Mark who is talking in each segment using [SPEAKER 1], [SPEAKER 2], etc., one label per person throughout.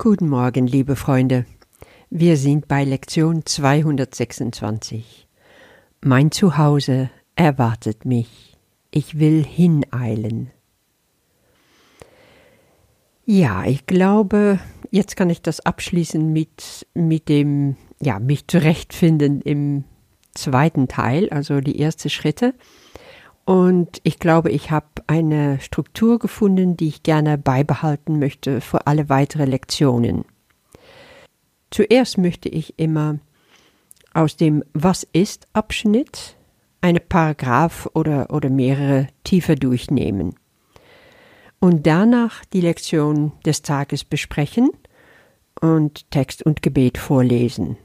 [SPEAKER 1] Guten Morgen, liebe Freunde. Wir sind bei Lektion 226. Mein Zuhause erwartet mich. Ich will hineilen. Ja, ich glaube, jetzt kann ich das abschließen mit, mit dem, ja, mich zurechtfinden im zweiten Teil, also die ersten Schritte. Und ich glaube, ich habe eine Struktur gefunden, die ich gerne beibehalten möchte für alle weiteren Lektionen. Zuerst möchte ich immer aus dem Was ist Abschnitt eine Paragraph oder, oder mehrere tiefer durchnehmen. Und danach die Lektion des Tages besprechen und Text und Gebet vorlesen.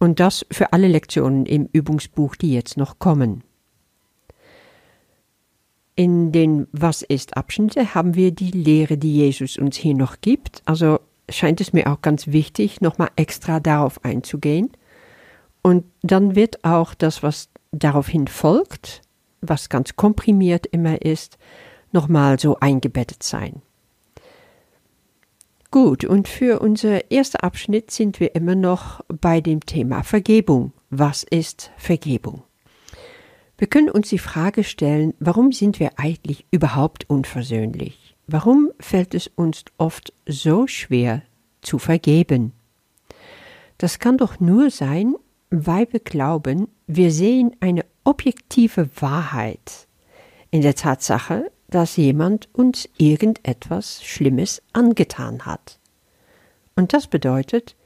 [SPEAKER 1] Und das für alle Lektionen im Übungsbuch, die jetzt noch kommen. In den Was ist Abschnitte haben wir die Lehre, die Jesus uns hier noch gibt. Also scheint es mir auch ganz wichtig, nochmal extra darauf einzugehen. Und dann wird auch das, was daraufhin folgt, was ganz komprimiert immer ist, nochmal so eingebettet sein. Gut, und für unser erster Abschnitt sind wir immer noch bei dem Thema Vergebung. Was ist Vergebung? Wir können uns die Frage stellen, warum sind wir eigentlich überhaupt unversöhnlich? Warum fällt es uns oft so schwer zu vergeben? Das kann doch nur sein, weil wir glauben, wir sehen eine objektive Wahrheit in der Tatsache, dass jemand uns irgendetwas Schlimmes angetan hat. Und das bedeutet,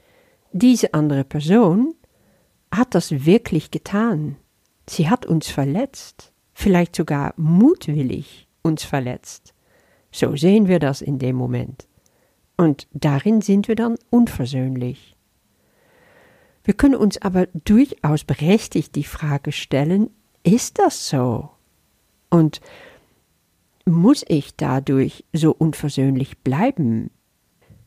[SPEAKER 1] diese andere Person hat das wirklich getan. Sie hat uns verletzt, vielleicht sogar mutwillig uns verletzt. So sehen wir das in dem Moment. Und darin sind wir dann unversöhnlich. Wir können uns aber durchaus berechtigt die Frage stellen, ist das so? Und muss ich dadurch so unversöhnlich bleiben?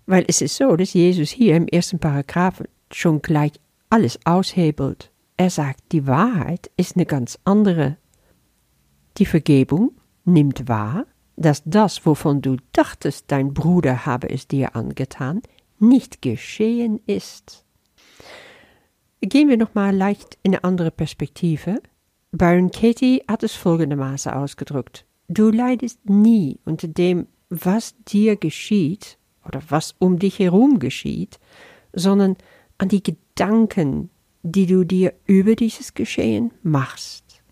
[SPEAKER 1] Weil es ist so, dass Jesus hier im ersten Paragraphen schon gleich alles aushebelt. Er sagt, die Wahrheit ist eine ganz andere. Die Vergebung nimmt wahr, dass das, wovon du dachtest, dein Bruder habe es dir angetan, nicht geschehen ist. Gehen wir nochmal leicht in eine andere Perspektive. Byron Katie hat es folgendermaßen ausgedrückt. Du leidest nie unter dem, was dir geschieht oder was um dich herum geschieht, sondern an die Gedanken, die du dir über dieses Geschehen machst.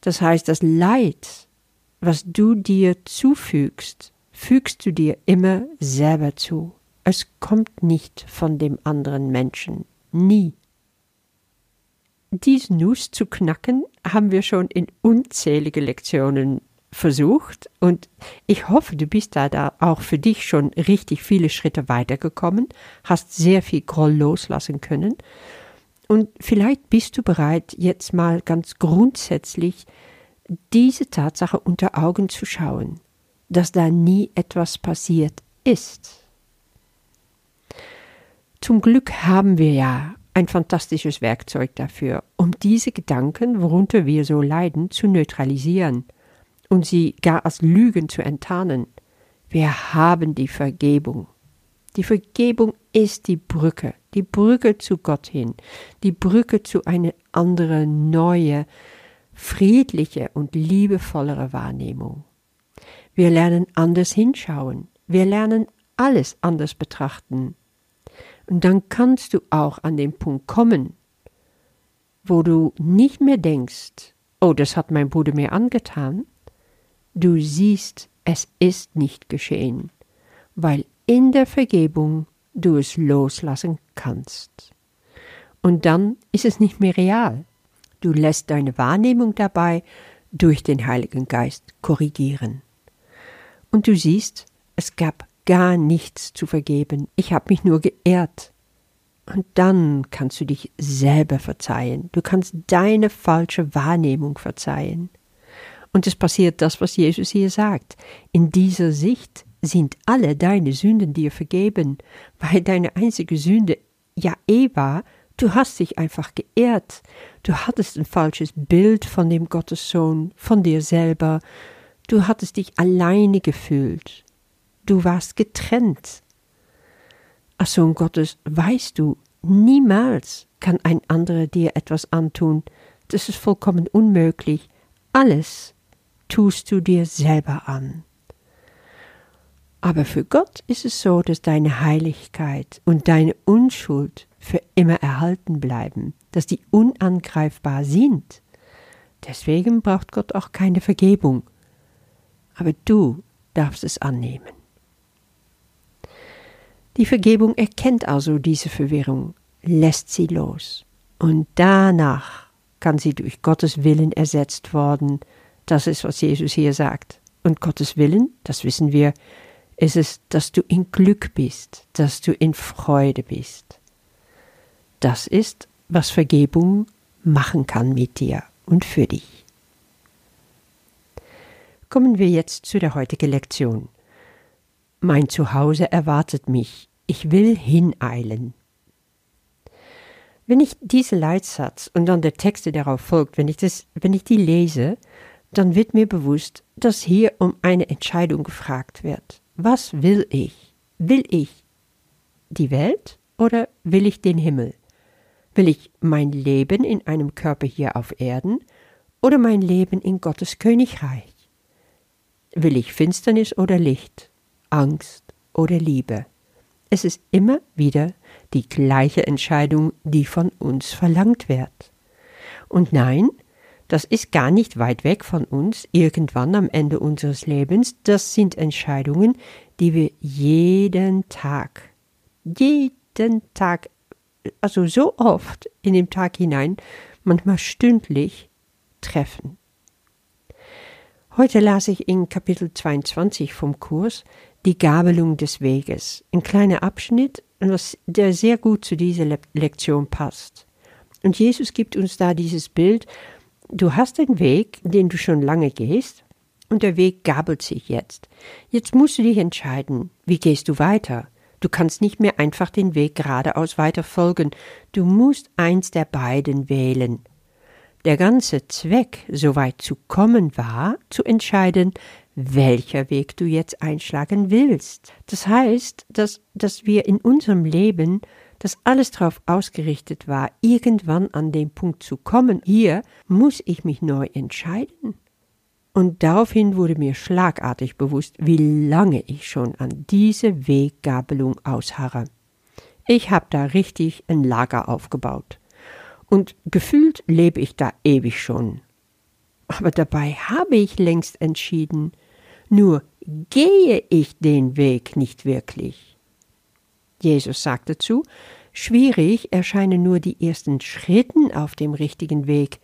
[SPEAKER 1] Das heißt, das Leid, was du dir zufügst, fügst du dir immer selber zu. Es kommt nicht von dem anderen Menschen. Nie. Dies Nuss zu knacken haben wir schon in unzählige Lektionen versucht und ich hoffe, du bist da, da auch für dich schon richtig viele Schritte weitergekommen, hast sehr viel Groll loslassen können und vielleicht bist du bereit, jetzt mal ganz grundsätzlich diese Tatsache unter Augen zu schauen, dass da nie etwas passiert ist. Zum Glück haben wir ja ein fantastisches Werkzeug dafür, um diese Gedanken, worunter wir so leiden, zu neutralisieren und sie gar als Lügen zu enttarnen. Wir haben die Vergebung. Die Vergebung ist die Brücke, die Brücke zu Gott hin, die Brücke zu einer anderen, neue, friedliche und liebevollere Wahrnehmung. Wir lernen anders hinschauen, wir lernen alles anders betrachten. Und dann kannst du auch an den Punkt kommen, wo du nicht mehr denkst, oh, das hat mein Bruder mir angetan. Du siehst, es ist nicht geschehen, weil in der Vergebung du es loslassen kannst. Und dann ist es nicht mehr real. Du lässt deine Wahrnehmung dabei durch den Heiligen Geist korrigieren. Und du siehst, es gab gar nichts zu vergeben. Ich habe mich nur geehrt. Und dann kannst du dich selber verzeihen. Du kannst deine falsche Wahrnehmung verzeihen. Und es passiert das, was Jesus hier sagt. In dieser Sicht sind alle deine Sünden dir vergeben, weil deine einzige Sünde ja eh war, du hast dich einfach geehrt, du hattest ein falsches Bild von dem Gottessohn, von dir selber, du hattest dich alleine gefühlt, du warst getrennt Als Sohn Gottes weißt du, niemals kann ein anderer dir etwas antun. Das ist vollkommen unmöglich. Alles tust du dir selber an. Aber für Gott ist es so, dass deine Heiligkeit und deine Unschuld für immer erhalten bleiben, dass die unangreifbar sind. Deswegen braucht Gott auch keine Vergebung. Aber du darfst es annehmen. Die Vergebung erkennt also diese Verwirrung, lässt sie los. Und danach kann sie durch Gottes Willen ersetzt worden. Das ist, was Jesus hier sagt. Und Gottes Willen, das wissen wir, ist es, dass du in Glück bist, dass du in Freude bist. Das ist, was Vergebung machen kann mit dir und für dich. Kommen wir jetzt zu der heutigen Lektion. Mein Zuhause erwartet mich, ich will hineilen. Wenn ich diese Leitsatz und dann der Text, der darauf folgt, wenn ich, das, wenn ich die lese, dann wird mir bewusst, dass hier um eine Entscheidung gefragt wird. Was will ich? Will ich die Welt oder will ich den Himmel? Will ich mein Leben in einem Körper hier auf Erden oder mein Leben in Gottes Königreich? Will ich Finsternis oder Licht? Angst oder Liebe. Es ist immer wieder die gleiche Entscheidung, die von uns verlangt wird. Und nein, das ist gar nicht weit weg von uns, irgendwann am Ende unseres Lebens. Das sind Entscheidungen, die wir jeden Tag, jeden Tag, also so oft in den Tag hinein, manchmal stündlich treffen. Heute las ich in Kapitel 22 vom Kurs die Gabelung des Weges. Ein kleiner Abschnitt, der sehr gut zu dieser Le Lektion passt. Und Jesus gibt uns da dieses Bild, du hast einen Weg, den du schon lange gehst, und der Weg gabelt sich jetzt. Jetzt musst du dich entscheiden, wie gehst du weiter? Du kannst nicht mehr einfach den Weg geradeaus weiter folgen, du musst eins der beiden wählen. Der ganze Zweck, so weit zu kommen, war, zu entscheiden, welcher Weg du jetzt einschlagen willst. Das heißt, dass, dass wir in unserem Leben, dass alles darauf ausgerichtet war, irgendwann an den Punkt zu kommen, hier muss ich mich neu entscheiden. Und daraufhin wurde mir schlagartig bewusst, wie lange ich schon an diese Weggabelung ausharre. Ich habe da richtig ein Lager aufgebaut. Und gefühlt lebe ich da ewig schon. Aber dabei habe ich längst entschieden, nur gehe ich den Weg nicht wirklich. Jesus sagt dazu, schwierig erscheinen nur die ersten Schritten auf dem richtigen Weg,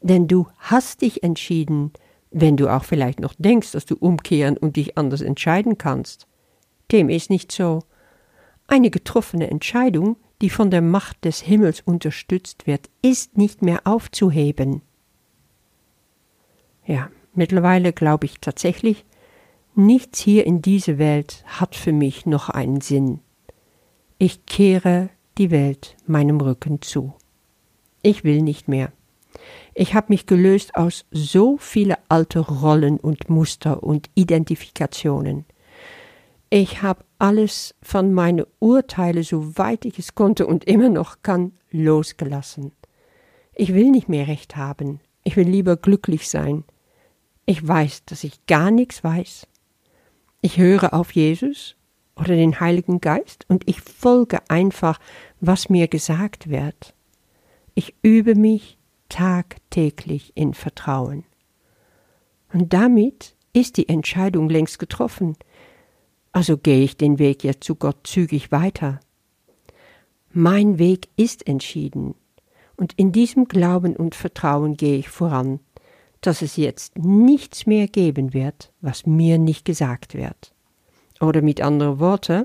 [SPEAKER 1] denn du hast dich entschieden, wenn du auch vielleicht noch denkst, dass du umkehren und dich anders entscheiden kannst. Dem ist nicht so. Eine getroffene Entscheidung, die von der Macht des Himmels unterstützt wird, ist nicht mehr aufzuheben. Ja, mittlerweile glaube ich tatsächlich, Nichts hier in dieser Welt hat für mich noch einen Sinn. Ich kehre die Welt meinem Rücken zu. Ich will nicht mehr. Ich habe mich gelöst aus so viele alte Rollen und Muster und Identifikationen. Ich habe alles von meinen Urteile, soweit ich es konnte und immer noch kann, losgelassen. Ich will nicht mehr Recht haben. Ich will lieber glücklich sein. Ich weiß, dass ich gar nichts weiß ich höre auf Jesus oder den Heiligen Geist und ich folge einfach, was mir gesagt wird. Ich übe mich tagtäglich in Vertrauen. Und damit ist die Entscheidung längst getroffen. Also gehe ich den Weg jetzt zu Gott zügig weiter. Mein Weg ist entschieden, und in diesem Glauben und Vertrauen gehe ich voran dass es jetzt nichts mehr geben wird, was mir nicht gesagt wird. Oder mit anderen Worten,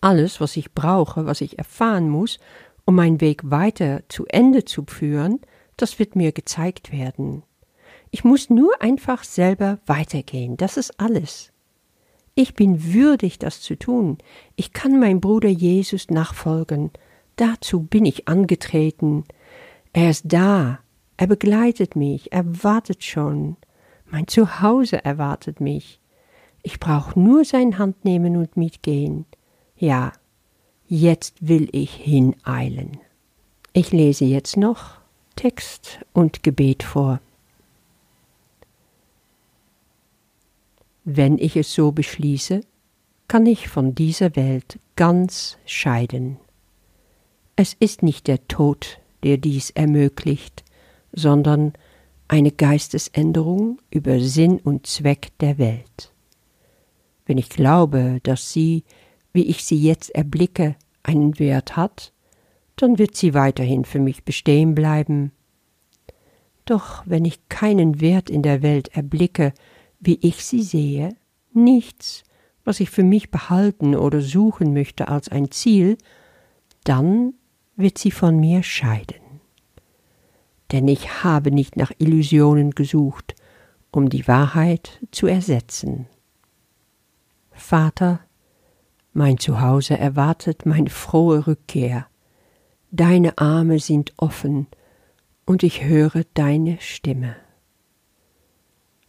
[SPEAKER 1] alles, was ich brauche, was ich erfahren muss, um meinen Weg weiter zu Ende zu führen, das wird mir gezeigt werden. Ich muss nur einfach selber weitergehen, das ist alles. Ich bin würdig, das zu tun. Ich kann meinem Bruder Jesus nachfolgen. Dazu bin ich angetreten. Er ist da, er begleitet mich, er wartet schon. Mein Zuhause erwartet mich. Ich brauche nur seine Hand nehmen und mitgehen. Ja, jetzt will ich hineilen. Ich lese jetzt noch Text und Gebet vor. Wenn ich es so beschließe, kann ich von dieser Welt ganz scheiden. Es ist nicht der Tod, der dies ermöglicht, sondern eine Geistesänderung über Sinn und Zweck der Welt. Wenn ich glaube, dass sie, wie ich sie jetzt erblicke, einen Wert hat, dann wird sie weiterhin für mich bestehen bleiben. Doch wenn ich keinen Wert in der Welt erblicke, wie ich sie sehe, nichts, was ich für mich behalten oder suchen möchte als ein Ziel, dann wird sie von mir scheiden. Denn ich habe nicht nach Illusionen gesucht, um die Wahrheit zu ersetzen. Vater, mein Zuhause erwartet meine frohe Rückkehr. Deine Arme sind offen, und ich höre deine Stimme.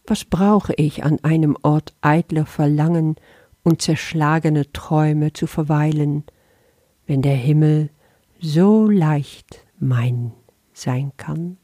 [SPEAKER 1] Was brauche ich an einem Ort eitler Verlangen und zerschlagene Träume zu verweilen, wenn der Himmel so leicht mein sein kann?